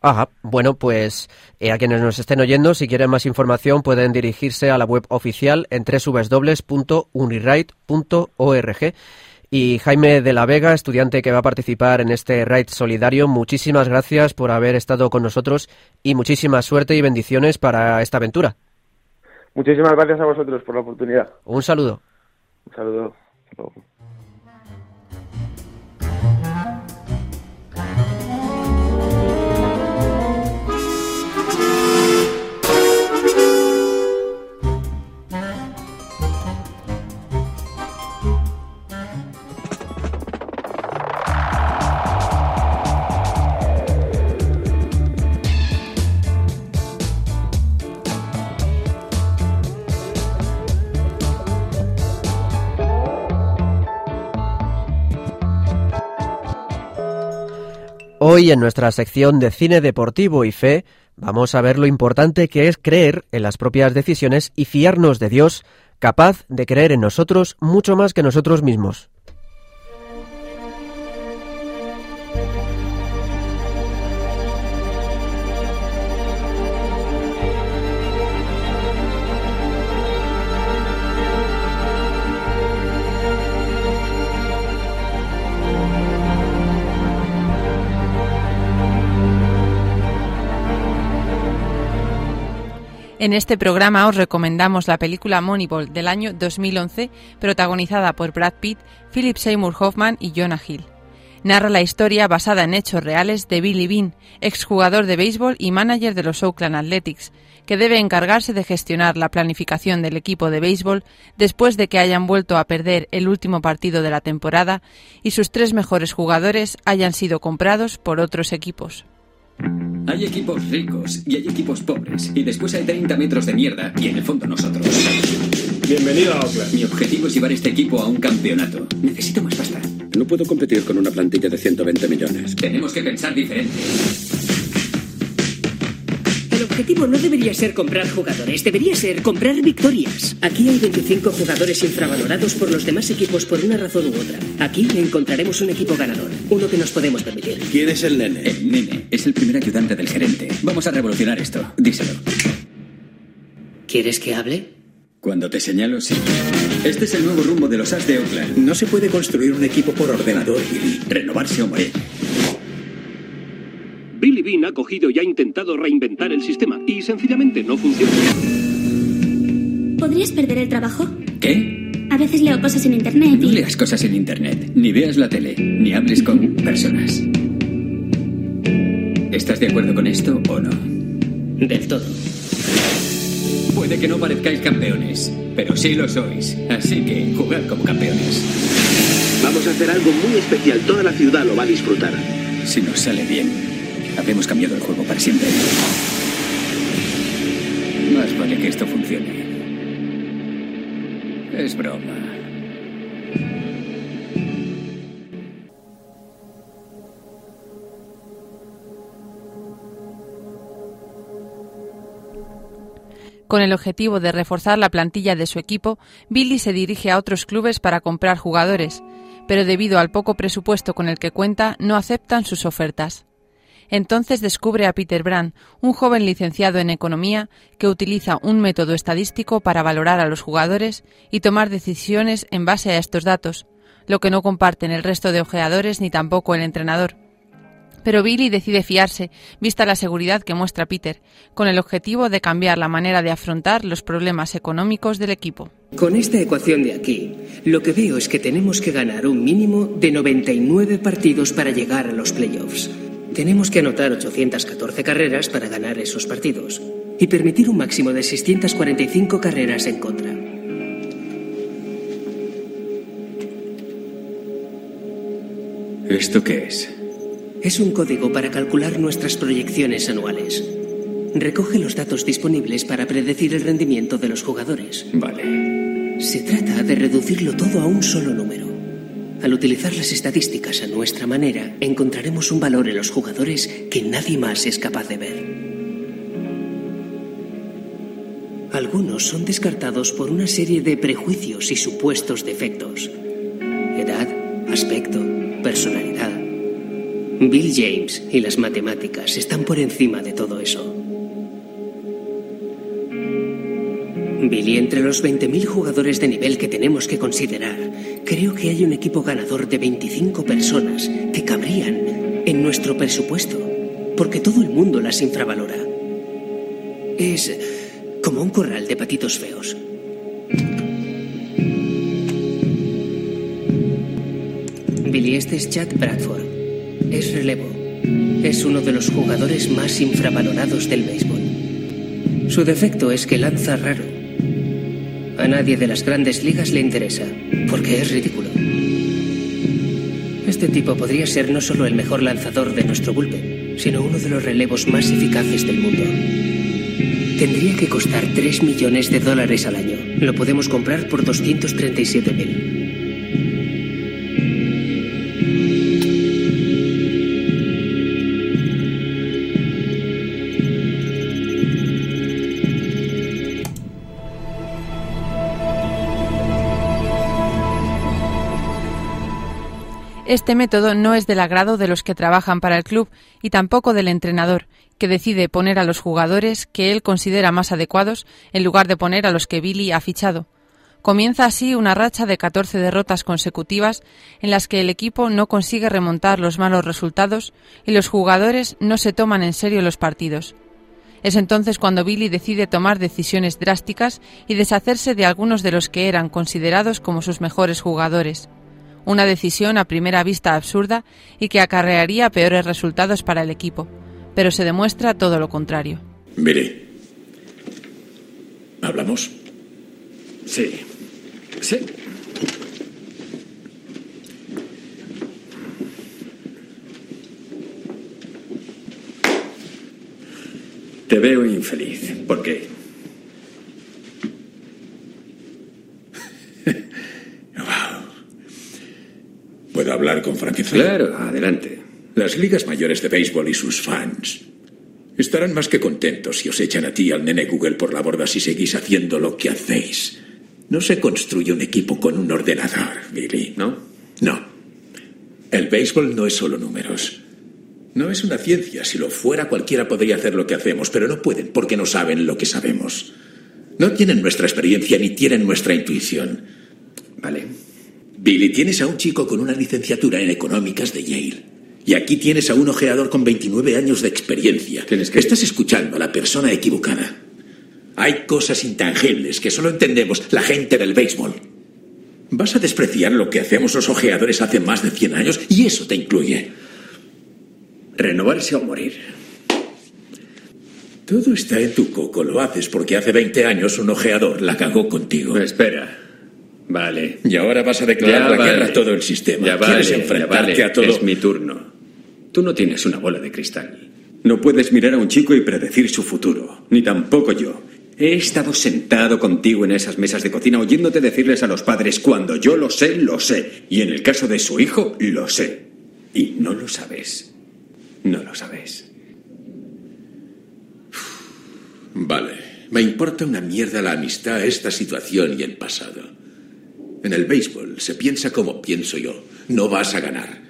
Ajá, bueno, pues eh, a quienes nos estén oyendo, si quieren más información pueden dirigirse a la web oficial en www.uniride.org y Jaime de la Vega, estudiante que va a participar en este raid solidario, muchísimas gracias por haber estado con nosotros y muchísima suerte y bendiciones para esta aventura. Muchísimas gracias a vosotros por la oportunidad. Un saludo. Un saludo. Hoy en nuestra sección de cine deportivo y fe vamos a ver lo importante que es creer en las propias decisiones y fiarnos de Dios, capaz de creer en nosotros mucho más que nosotros mismos. En este programa os recomendamos la película Moneyball del año 2011, protagonizada por Brad Pitt, Philip Seymour Hoffman y Jonah Hill. Narra la historia basada en hechos reales de Billy Bean, exjugador de béisbol y manager de los Oakland Athletics, que debe encargarse de gestionar la planificación del equipo de béisbol después de que hayan vuelto a perder el último partido de la temporada y sus tres mejores jugadores hayan sido comprados por otros equipos. Hay equipos ricos y hay equipos pobres. Y después hay 30 metros de mierda y en el fondo nosotros. Bienvenido a Oakland. Mi objetivo es llevar este equipo a un campeonato. Necesito más pasta. No puedo competir con una plantilla de 120 millones. Tenemos que pensar diferente. El objetivo no debería ser comprar jugadores, debería ser comprar victorias. Aquí hay 25 jugadores infravalorados por los demás equipos por una razón u otra. Aquí encontraremos un equipo ganador, uno que nos podemos permitir. ¿Quién es el nene? El nene es el primer ayudante del gerente. Vamos a revolucionar esto. Díselo. ¿Quieres que hable? Cuando te señalo, sí. Este es el nuevo rumbo de los As de Oakland. No se puede construir un equipo por ordenador, Billy. Renovarse o morir. Ha cogido y ha intentado reinventar el sistema y sencillamente no funciona. ¿Podrías perder el trabajo? ¿Qué? A veces leo cosas en internet. No leas cosas en internet, ni veas la tele, ni hables con personas. ¿Estás de acuerdo con esto o no? Del todo. Puede que no parezcáis campeones, pero sí lo sois. Así que jugad como campeones. Vamos a hacer algo muy especial. Toda la ciudad lo va a disfrutar. Si nos sale bien, habremos cambiado el juego para siempre. Más vale que esto funcione. Es broma. Con el objetivo de reforzar la plantilla de su equipo, Billy se dirige a otros clubes para comprar jugadores, pero debido al poco presupuesto con el que cuenta, no aceptan sus ofertas. Entonces descubre a Peter Brand, un joven licenciado en economía que utiliza un método estadístico para valorar a los jugadores y tomar decisiones en base a estos datos, lo que no comparten el resto de ojeadores ni tampoco el entrenador. Pero Billy decide fiarse, vista la seguridad que muestra Peter, con el objetivo de cambiar la manera de afrontar los problemas económicos del equipo. Con esta ecuación de aquí, lo que veo es que tenemos que ganar un mínimo de 99 partidos para llegar a los playoffs. Tenemos que anotar 814 carreras para ganar esos partidos y permitir un máximo de 645 carreras en contra. ¿Esto qué es? Es un código para calcular nuestras proyecciones anuales. Recoge los datos disponibles para predecir el rendimiento de los jugadores. Vale. Se trata de reducirlo todo a un solo número. Al utilizar las estadísticas a nuestra manera, encontraremos un valor en los jugadores que nadie más es capaz de ver. Algunos son descartados por una serie de prejuicios y supuestos defectos. Edad, aspecto, personalidad. Bill James y las matemáticas están por encima de todo eso. Billy, entre los 20.000 jugadores de nivel que tenemos que considerar, creo que hay un equipo ganador de 25 personas que cabrían en nuestro presupuesto, porque todo el mundo las infravalora. Es como un corral de patitos feos. Billy, este es Chad Bradford. Es relevo. Es uno de los jugadores más infravalorados del béisbol. Su defecto es que lanza raro. A nadie de las grandes ligas le interesa, porque es ridículo. Este tipo podría ser no solo el mejor lanzador de nuestro bullpen, sino uno de los relevos más eficaces del mundo. Tendría que costar 3 millones de dólares al año. Lo podemos comprar por 237 mil. Este método no es del agrado de los que trabajan para el club y tampoco del entrenador, que decide poner a los jugadores que él considera más adecuados en lugar de poner a los que Billy ha fichado. Comienza así una racha de 14 derrotas consecutivas en las que el equipo no consigue remontar los malos resultados y los jugadores no se toman en serio los partidos. Es entonces cuando Billy decide tomar decisiones drásticas y deshacerse de algunos de los que eran considerados como sus mejores jugadores una decisión a primera vista absurda y que acarrearía peores resultados para el equipo, pero se demuestra todo lo contrario. Mire, ¿hablamos? Sí. Sí. Te veo infeliz. ¿Por qué? ¿Puedo hablar con franqueza? Claro, adelante. Las ligas mayores de béisbol y sus fans estarán más que contentos si os echan a ti al nene Google por la borda si seguís haciendo lo que hacéis. No se construye un equipo con un ordenador, Billy. ¿No? No. El béisbol no es solo números. No es una ciencia. Si lo fuera, cualquiera podría hacer lo que hacemos, pero no pueden porque no saben lo que sabemos. No tienen nuestra experiencia ni tienen nuestra intuición. Vale. Billy, tienes a un chico con una licenciatura en económicas de Yale. Y aquí tienes a un ojeador con 29 años de experiencia. ¿Tienes que... Estás escuchando a la persona equivocada. Hay cosas intangibles que solo entendemos la gente del béisbol. Vas a despreciar lo que hacemos los ojeadores hace más de 100 años y eso te incluye. Renovarse o morir. Todo está en tu coco. Lo haces porque hace 20 años un ojeador la cagó contigo. Espera. Vale. Y ahora vas a declarar Ya la vale. guerra a todo el sistema. Ya ¿Quieres vale, enfrentarte ya vale. a todo? Es mi turno. Tú no tienes una bola de cristal. No puedes mirar a un chico y predecir su futuro, ni tampoco yo. He estado sentado contigo en esas mesas de cocina oyéndote decirles a los padres, cuando yo lo sé, lo sé. Y en el caso de su hijo, lo sé. Y no lo sabes. No lo sabes. Vale. Me importa una mierda la amistad, esta situación y el pasado. En el béisbol se piensa como pienso yo. No vas a ganar.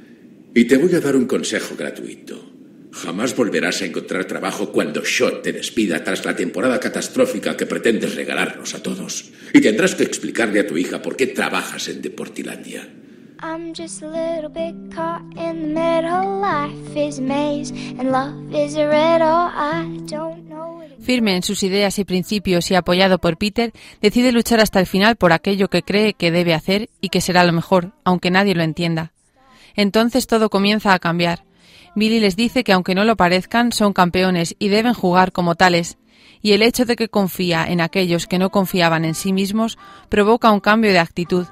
Y te voy a dar un consejo gratuito. Jamás volverás a encontrar trabajo cuando Shot te despida tras la temporada catastrófica que pretendes regalarnos a todos. Y tendrás que explicarle a tu hija por qué trabajas en Deportilandia. Firme en sus ideas y principios y apoyado por Peter, decide luchar hasta el final por aquello que cree que debe hacer y que será lo mejor, aunque nadie lo entienda. Entonces todo comienza a cambiar. Billy les dice que aunque no lo parezcan, son campeones y deben jugar como tales, y el hecho de que confía en aquellos que no confiaban en sí mismos provoca un cambio de actitud,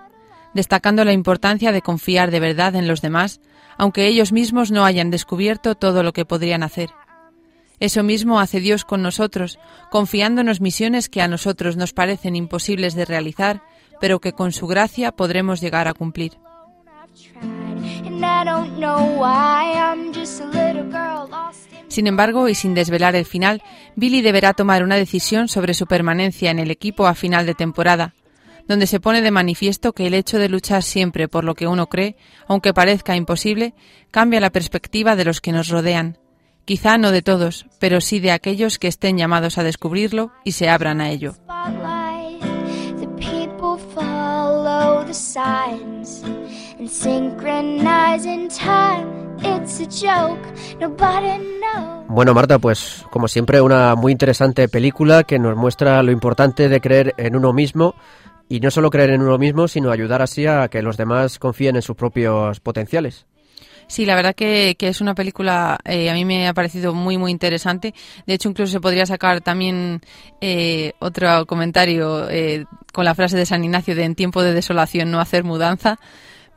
destacando la importancia de confiar de verdad en los demás, aunque ellos mismos no hayan descubierto todo lo que podrían hacer. Eso mismo hace Dios con nosotros, confiándonos misiones que a nosotros nos parecen imposibles de realizar, pero que con su gracia podremos llegar a cumplir. Sin embargo, y sin desvelar el final, Billy deberá tomar una decisión sobre su permanencia en el equipo a final de temporada, donde se pone de manifiesto que el hecho de luchar siempre por lo que uno cree, aunque parezca imposible, cambia la perspectiva de los que nos rodean. Quizá no de todos, pero sí de aquellos que estén llamados a descubrirlo y se abran a ello. Bueno, Marta, pues como siempre una muy interesante película que nos muestra lo importante de creer en uno mismo y no solo creer en uno mismo, sino ayudar así a que los demás confíen en sus propios potenciales. Sí, la verdad que, es una película, eh, a mí me ha parecido muy, muy interesante. De hecho, incluso se podría sacar también eh, otro comentario eh, con la frase de San Ignacio de en tiempo de desolación no hacer mudanza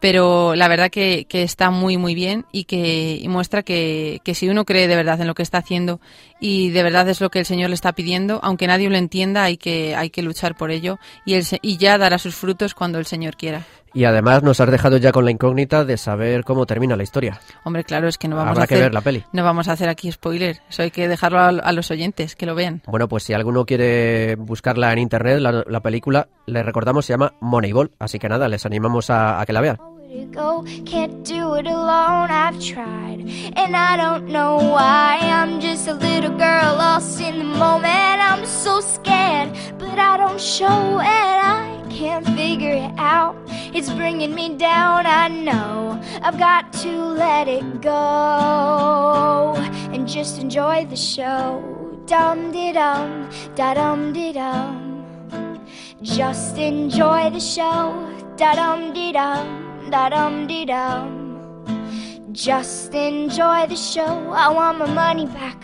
pero la verdad que, que, está muy muy bien y que muestra que, que, si uno cree de verdad en lo que está haciendo y de verdad es lo que el Señor le está pidiendo, aunque nadie lo entienda, hay que, hay que luchar por ello y, el, y ya dará sus frutos cuando el Señor quiera. Y además nos has dejado ya con la incógnita de saber cómo termina la historia. Hombre, claro, es que no vamos Habrá a hacer, que ver la peli. No vamos a hacer aquí spoiler, eso hay que dejarlo a, a los oyentes, que lo vean. Bueno, pues si alguno quiere buscarla en internet, la, la película, le recordamos, se llama Moneyball, así que nada, les animamos a, a que la vean. To go. Can't do it alone, I've tried. And I don't know why. I'm just a little girl lost in the moment. I'm so scared, but I don't show it. I can't figure it out. It's bringing me down, I know. I've got to let it go and just enjoy the show. Dum de dum, da dum de dum. Just enjoy the show, da dum de dum da dum dee dum. Just enjoy the show. I want my money back.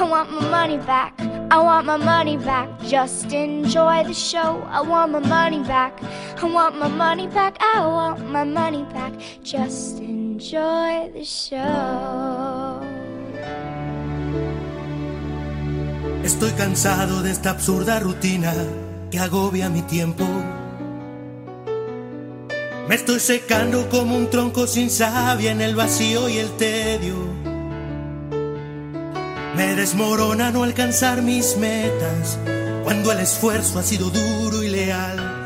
I want my money back. I want my money back. Just enjoy the show. I want my money back. I want my money back. I want my money back. Just enjoy the show. Estoy cansado de esta absurda rutina que agobia mi tiempo me estoy secando como un tronco sin savia en el vacío y el tedio. Me desmorona no alcanzar mis metas cuando el esfuerzo ha sido duro y leal.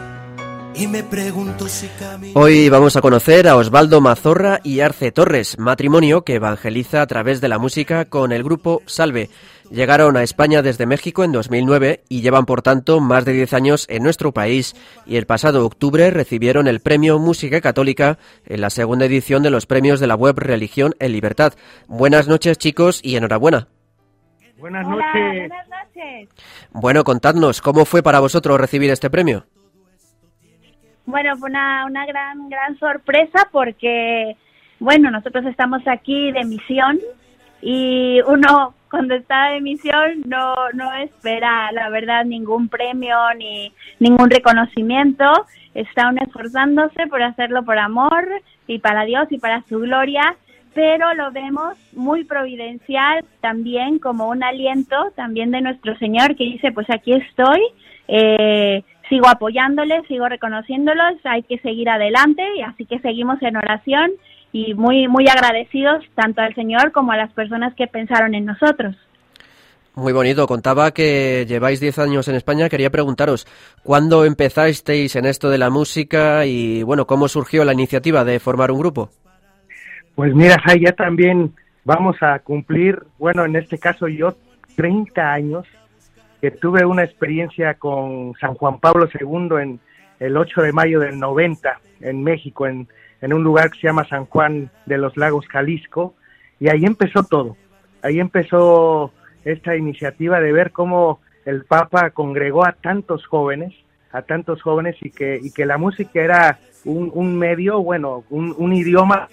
Y me pregunto si Hoy vamos a conocer a Osvaldo Mazorra y Arce Torres, matrimonio que evangeliza a través de la música con el grupo Salve. Llegaron a España desde México en 2009 y llevan por tanto más de 10 años en nuestro país y el pasado octubre recibieron el premio Música Católica en la segunda edición de los premios de la web Religión en Libertad. Buenas noches chicos y enhorabuena. Buenas noches. buenas noches. Bueno, contadnos, ¿cómo fue para vosotros recibir este premio? Bueno, fue una, una gran, gran sorpresa porque, bueno, nosotros estamos aquí de misión y uno (laughs) cuando está de misión no, no espera, la verdad, ningún premio ni ningún reconocimiento. Está uno esforzándose por hacerlo por amor y para Dios y para su gloria, pero lo vemos muy providencial también como un aliento también de nuestro Señor que dice, pues aquí estoy, eh, sigo apoyándoles, sigo reconociéndolos, hay que seguir adelante y así que seguimos en oración y muy muy agradecidos tanto al Señor como a las personas que pensaron en nosotros. Muy bonito. Contaba que lleváis 10 años en España. Quería preguntaros, ¿cuándo empezasteis en esto de la música y, bueno, cómo surgió la iniciativa de formar un grupo? Pues mira, ya también vamos a cumplir, bueno, en este caso yo, 30 años que tuve una experiencia con San Juan Pablo II en el 8 de mayo del 90 en México, en, en un lugar que se llama San Juan de los Lagos, Jalisco, y ahí empezó todo. Ahí empezó esta iniciativa de ver cómo el Papa congregó a tantos jóvenes, a tantos jóvenes y que, y que la música era un, medio, bueno, un, idioma.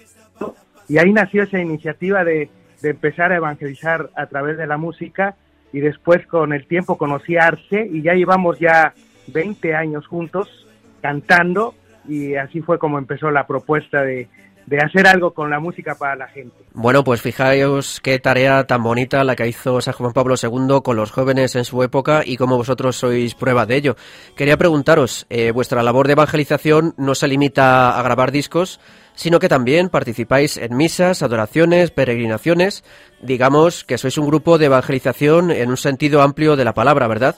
Y ahí nació esa iniciativa de, de, empezar a evangelizar a través de la música y después con el tiempo conocí a Arce y ya llevamos ya 20 años juntos cantando y así fue como empezó la propuesta de, de hacer algo con la música para la gente. Bueno, pues fijaos qué tarea tan bonita la que hizo San Juan Pablo II con los jóvenes en su época y cómo vosotros sois prueba de ello. Quería preguntaros, eh, vuestra labor de evangelización no se limita a grabar discos, sino que también participáis en misas, adoraciones, peregrinaciones. Digamos que sois un grupo de evangelización en un sentido amplio de la palabra, ¿verdad?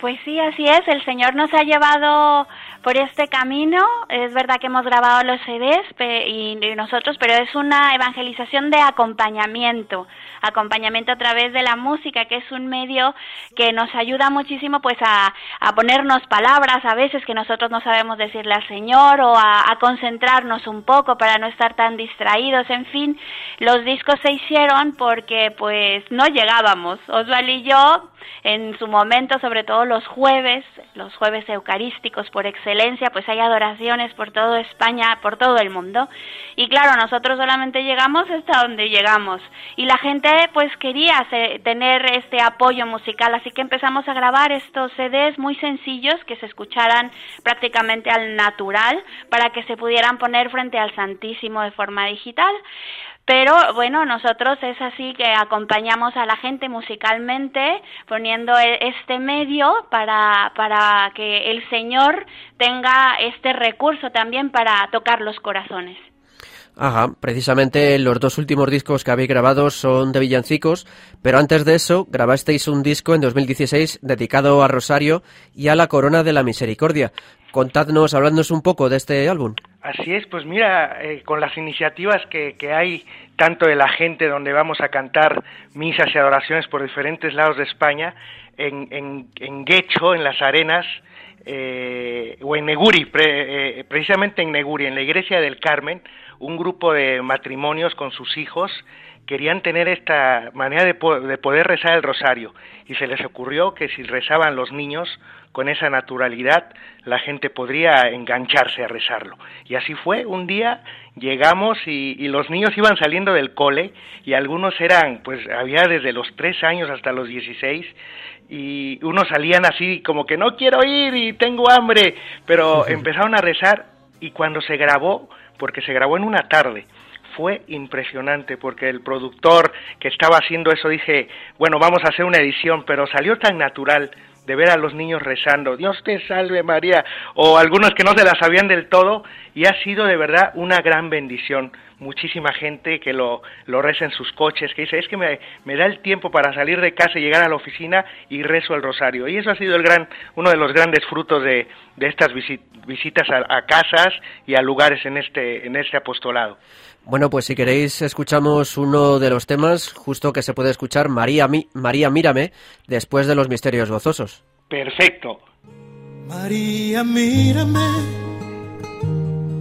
Pues sí, así es. El Señor nos ha llevado por este camino. Es verdad que hemos grabado los CDs y nosotros, pero es una evangelización de acompañamiento, acompañamiento a través de la música, que es un medio que nos ayuda muchísimo pues a, ponernos palabras a veces que nosotros no sabemos decirle al Señor o a, concentrarnos un poco para no estar tan distraídos. En fin, los discos se hicieron porque pues no llegábamos. Osvaldo y yo en su momento, sobre todo los jueves, los jueves eucarísticos por excelencia, pues hay adoraciones por toda España, por todo el mundo. Y claro, nosotros solamente llegamos hasta donde llegamos. Y la gente pues quería tener este apoyo musical, así que empezamos a grabar estos CDs muy sencillos que se escucharan prácticamente al natural para que se pudieran poner frente al Santísimo de forma digital. Pero bueno, nosotros es así que acompañamos a la gente musicalmente poniendo e, este medio para, para que el Señor tenga este recurso también para tocar los corazones. Ajá, precisamente los dos últimos discos que habéis grabado son de villancicos, pero antes de eso grabasteis un disco en 2016 dedicado a Rosario y a la Corona de la Misericordia. Contadnos, hablándonos un poco de este álbum. Así es, pues mira, eh, con las iniciativas que, hay tanto de la gente donde vamos a cantar misas y adoraciones por diferentes lados de España, en, en, en Guecho, en las arenas, eh, o en Neguri, eh, precisamente en Neguri, en la iglesia del Carmen, un grupo de matrimonios con sus hijos querían tener esta manera de, de, poder rezar el rosario y se les ocurrió que si rezaban los niños con esa naturalidad, la gente podría engancharse a rezarlo. Y así fue, un día llegamos y, y, los niños iban saliendo del cole y algunos eran, pues había desde los tres años hasta los dieciséis y unos salían así como que no quiero ir y tengo hambre, pero (laughs) empezaron a rezar y cuando se grabó, porque se grabó en una tarde, fue impresionante porque el productor que estaba haciendo eso dije, bueno, vamos a hacer una edición, pero salió tan natural de ver a los niños rezando, Dios te salve María, o algunos que no se la sabían del todo, y ha sido de verdad una gran bendición. Muchísima gente que lo, lo reza en sus coches, que dice, es que me, me da el tiempo para salir de casa y llegar a la oficina y rezo el rosario. Y eso ha sido el gran, uno de los grandes frutos de, de estas visitas a, a, casas y a lugares en este, en este apostolado. Bueno, pues si queréis escuchamos uno de los temas justo que se puede escuchar, María, María mírame, después de los misterios gozosos. Perfecto. María mírame,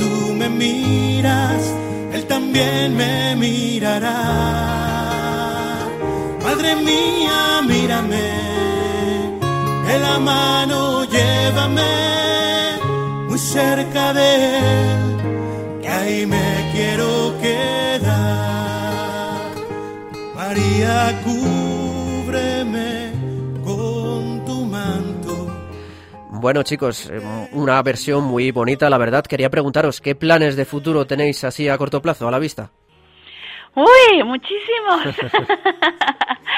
tú me miras, Él también me mirará. Madre mía, mírame, de la mano llévame muy cerca de él, que ahí me quiero quedar. María, Bueno chicos, eh, una versión muy bonita, la verdad. Quería preguntaros, ¿qué planes de futuro tenéis así a corto plazo, a la vista? Uy, muchísimos. (laughs)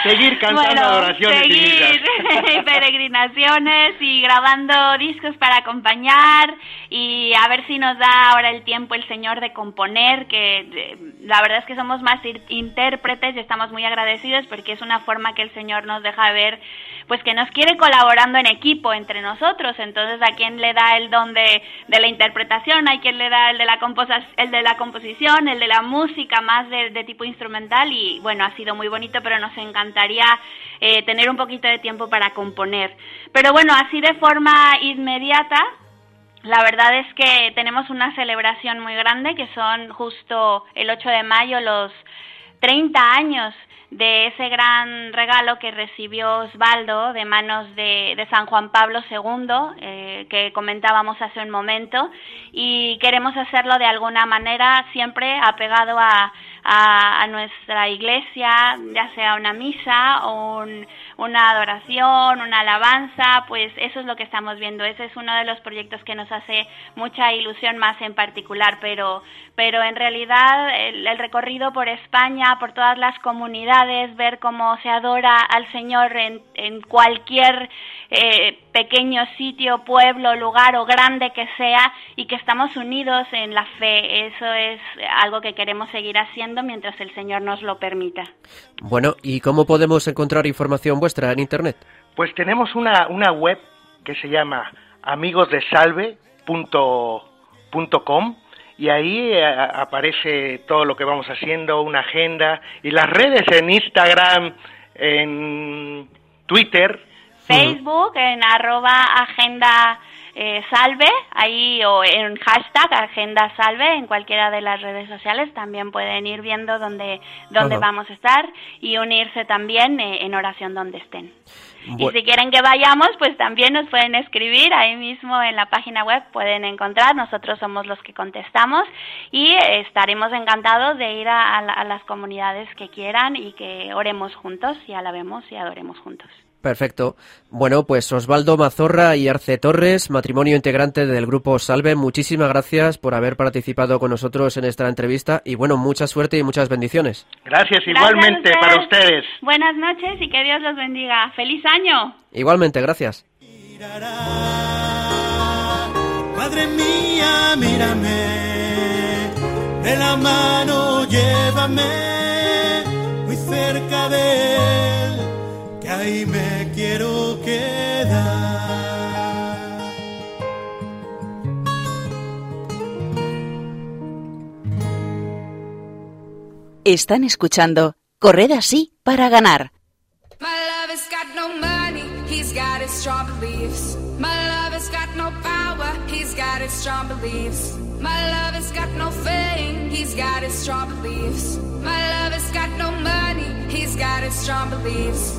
Seguir cantando Bueno, adoraciones y seguir misas. (laughs) peregrinaciones y grabando discos para acompañar y a ver si nos da ahora el tiempo el Señor de componer, que eh, la verdad es que somos más ir- intérpretes y estamos muy agradecidos porque es una forma que el Señor nos deja ver pues que nos quiere colaborando en equipo entre nosotros, entonces a quien le da el don de, la interpretación, hay quien le da el de la el de la composición, el de la música más de, de tipo instrumental y bueno, ha sido muy bonito, pero nos encantaría eh, tener un poquito de tiempo para componer. Pero bueno, así de forma inmediata, la verdad es que tenemos una celebración muy grande que son justo el 8 de mayo los 30 años de ese gran regalo que recibió Osvaldo de manos de, San Juan Pablo II, eh, que comentábamos hace un momento, y queremos hacerlo de alguna manera siempre apegado a, a, a nuestra iglesia, ya sea una misa un- una adoración, una alabanza, pues eso es lo que estamos viendo. Ese es uno de los proyectos que nos hace mucha ilusión más en particular, pero, pero en realidad el, el recorrido por España, por todas las comunidades, ver cómo se adora al Señor en, en cualquier eh, pequeño sitio, pueblo, lugar o grande que sea y que estamos unidos en la fe, eso es algo que queremos seguir haciendo mientras el Señor nos lo permita. Bueno, ¿y cómo podemos encontrar información vuestra en Internet? Pues tenemos una, una web que se llama amigosdesalve.com y ahí eh, aparece todo lo que vamos haciendo, una agenda y las redes en Instagram, en Twitter. Facebook en arroba agenda eh, salve, ahí o en hashtag agenda salve, en cualquiera de las redes sociales también pueden ir viendo dónde, dónde Ajá. vamos a estar y unirse también eh, en oración donde estén. Y si quieren que vayamos, pues también nos pueden escribir ahí mismo en la página web, pueden encontrar, nosotros somos los que contestamos y eh, estaremos encantados de ir a, a la- a las comunidades que quieran y que oremos juntos y alabemos y adoremos juntos. Perfecto. Bueno, pues Osvaldo Mazorra y Arce Torres, matrimonio integrante del grupo Salve, muchísimas gracias por haber participado con nosotros en esta entrevista y bueno, mucha suerte y muchas bendiciones. Gracias Gracias igualmente para ustedes. Buenas noches y que Dios los bendiga. ¡Feliz año! Igualmente, gracias. Madre mía, mírame, de la mano llévame muy cerca de él, ahí me quiero quedar. Están escuchando Correr así para ganar. My lover's got no money, he's got his strong beliefs. My lover's got no power, he's got his strong beliefs. My lover's got no fame, he's got his strong beliefs. My lover's got no money, he's got his strong beliefs.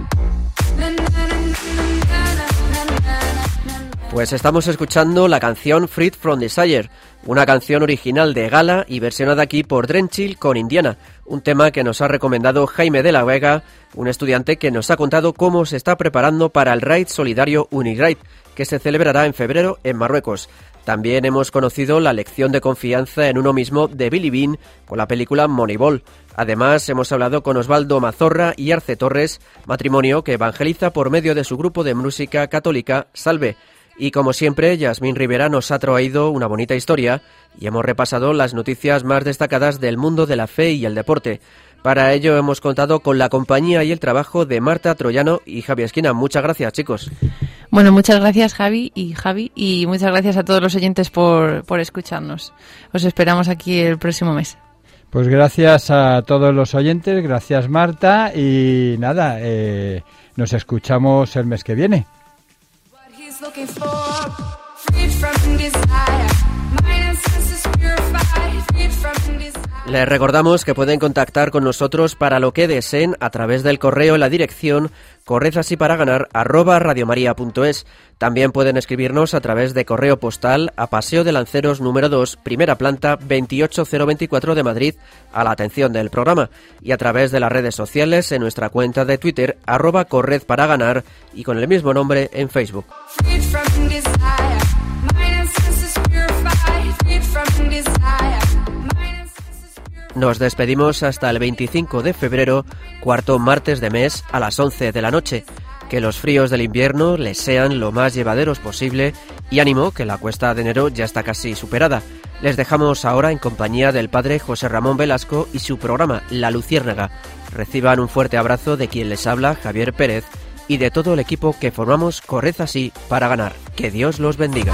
Pues estamos escuchando la canción Freed from Desire, una canción original de Gala y versionada aquí por Drenchill con Indiana, un tema que nos ha recomendado Jaime de la Vega, un estudiante que nos ha contado cómo se está preparando para el Raid Solidario Uniraid, que se celebrará en febrero en Marruecos. También hemos conocido la lección de confianza en uno mismo de Billy Bean con la película Moneyball. Además, hemos hablado con Osvaldo Mazorra y Arce Torres, matrimonio que evangeliza por medio de su grupo de música católica Salve. Y como siempre, Yasmín Rivera nos ha traído una bonita historia y hemos repasado las noticias más destacadas del mundo de la fe y el deporte. Para ello hemos contado con la compañía y el trabajo de Marta Troyano y Javi Esquina. Muchas gracias, chicos. Bueno, muchas gracias Javi y Javi y muchas gracias a todos los oyentes por, por escucharnos. Os esperamos aquí el próximo mes. Pues gracias a todos los oyentes, gracias Marta y nada, eh, nos escuchamos el mes que viene. Les recordamos que pueden contactar con nosotros para lo que deseen a través del correo en la dirección ganar arroba. También pueden escribirnos a través de correo postal a Paseo de Lanceros número 2, primera planta 28024 de Madrid, a la atención del programa, y a través de las redes sociales en nuestra cuenta de Twitter arroba y con el mismo nombre en Facebook. Nos despedimos hasta el 25 de febrero, cuarto martes de mes, a las 11 de la noche. Que los fríos del invierno les sean lo más llevaderos posible y ánimo que la cuesta de enero ya está casi superada. Les dejamos ahora en compañía del padre José Ramón Velasco y su programa La Luciérnaga. Reciban un fuerte abrazo de quien les habla, Javier Pérez, y de todo el equipo que formamos Corred así para ganar. Que Dios los bendiga.